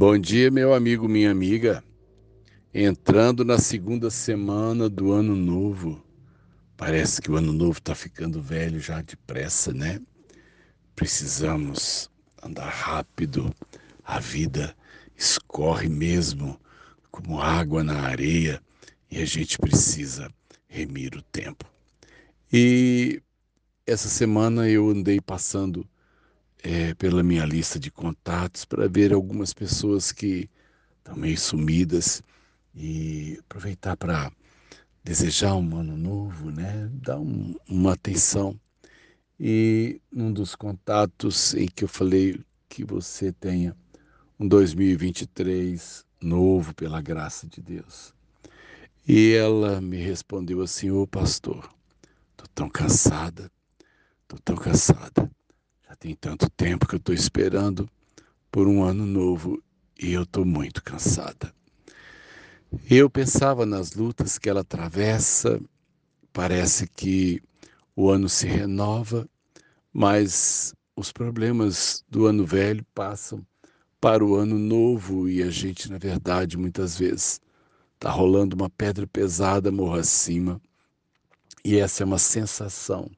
Bom dia, meu amigo, minha amiga. Entrando na segunda semana do ano novo. Parece que o ano novo está ficando velho já depressa, né? Precisamos andar rápido. A vida escorre mesmo como água na areia e a gente precisa remir o tempo. E essa semana eu andei passando é, pela minha lista de contatos para ver algumas pessoas que estão meio sumidas e aproveitar para desejar um ano novo, né? Dar um, uma atenção. E um dos contatos em que eu falei que você tenha um 2023 novo pela graça de Deus. E ela me respondeu assim: Ô pastor, tô tão cansada, tô tão cansada. Tem tanto tempo que eu estou esperando por um ano novo e eu estou muito cansada. Eu pensava nas lutas que ela atravessa, parece que o ano se renova, mas os problemas do ano velho passam para o ano novo e a gente, na verdade, muitas vezes está rolando uma pedra pesada morra acima. E essa é uma sensação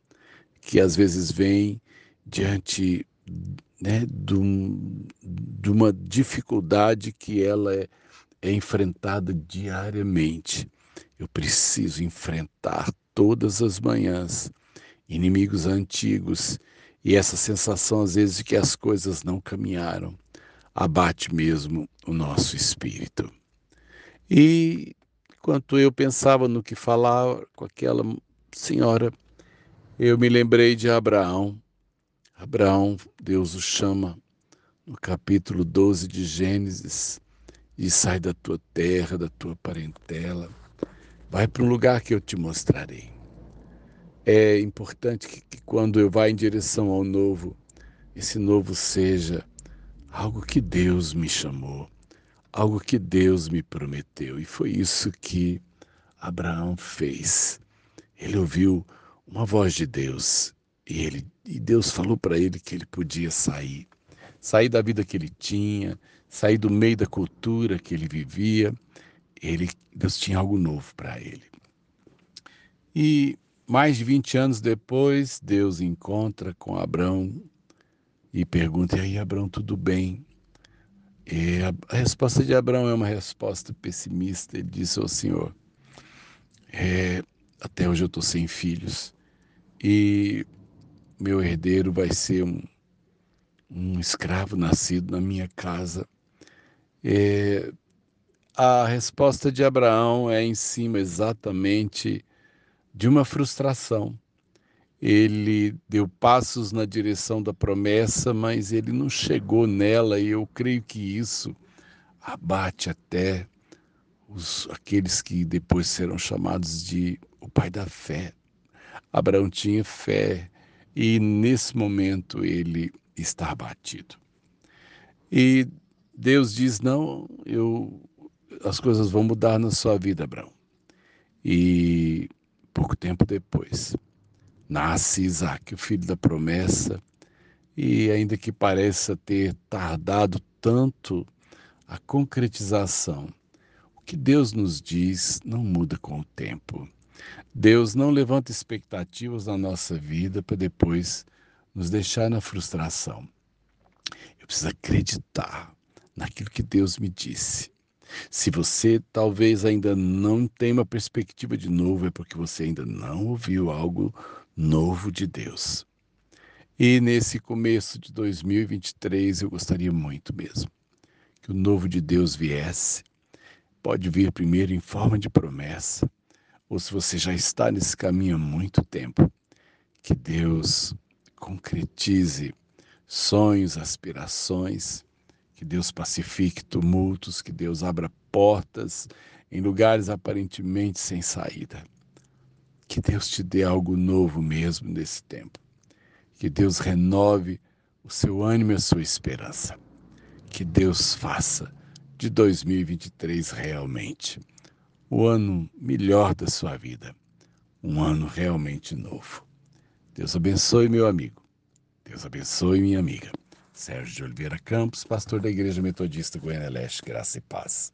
que às vezes vem diante né, de, um, uma dificuldade que ela é, é enfrentada diariamente. Eu preciso enfrentar todas as manhãs inimigos antigos e essa sensação às vezes de que as coisas não caminharam abate mesmo o nosso espírito. E enquanto eu pensava no que falar com aquela senhora, eu me lembrei de Abraão Abraão, Deus o chama no capítulo 12 de Gênesis e sai da tua terra, da tua parentela, vai para um lugar que eu te mostrarei. É importante que, que quando eu vá em direção ao novo, esse novo seja algo que Deus me chamou, algo que Deus me prometeu. E foi isso que Abraão fez. Ele ouviu uma voz de Deus e, ele, e Deus falou para ele que ele podia sair, sair da vida que ele tinha, sair do meio da cultura que ele vivia. Ele, Deus tinha algo novo para ele. E mais de 20 anos depois, Deus encontra com Abraão e pergunta: E aí, Abraão, tudo bem? E a, resposta de Abraão é uma resposta pessimista. Ele disse ao Senhor: é, Até hoje eu estou sem filhos. E meu herdeiro vai ser um, um escravo nascido na minha casa. É, a resposta de Abraão é em cima exatamente de uma frustração. Ele deu passos na direção da promessa, mas ele não chegou nela, e eu creio que isso abate até os, aqueles que depois serão chamados de o pai da fé. Abraão tinha fé, e nesse momento ele está abatido. E Deus diz: Não, eu, as coisas vão mudar na sua vida, Abraão. E pouco tempo depois, nasce Isaac, o filho da promessa, e ainda que pareça ter tardado tanto a concretização, o que Deus nos diz não muda com o tempo. Deus não levanta expectativas na nossa vida para depois nos deixar na frustração. Eu preciso acreditar naquilo que Deus me disse. Se você talvez ainda não tem uma perspectiva de novo, é porque você ainda não ouviu algo novo de Deus. E nesse começo de 2023, eu gostaria muito mesmo que o novo de Deus viesse. Pode vir primeiro em forma de promessa, ou se você já está nesse caminho há muito tempo, que Deus concretize sonhos, aspirações, que Deus pacifique tumultos, que Deus abra portas em lugares aparentemente sem saída. Que Deus te dê algo novo mesmo nesse tempo. Que Deus renove o seu ânimo e a sua esperança. Que Deus faça de 2023 realmente o ano melhor da sua vida, um ano realmente novo. Deus abençoe, meu amigo. Deus abençoe, minha amiga. Sérgio de Oliveira Campos, pastor da Igreja Metodista Goiânia Leste, Graça e Paz.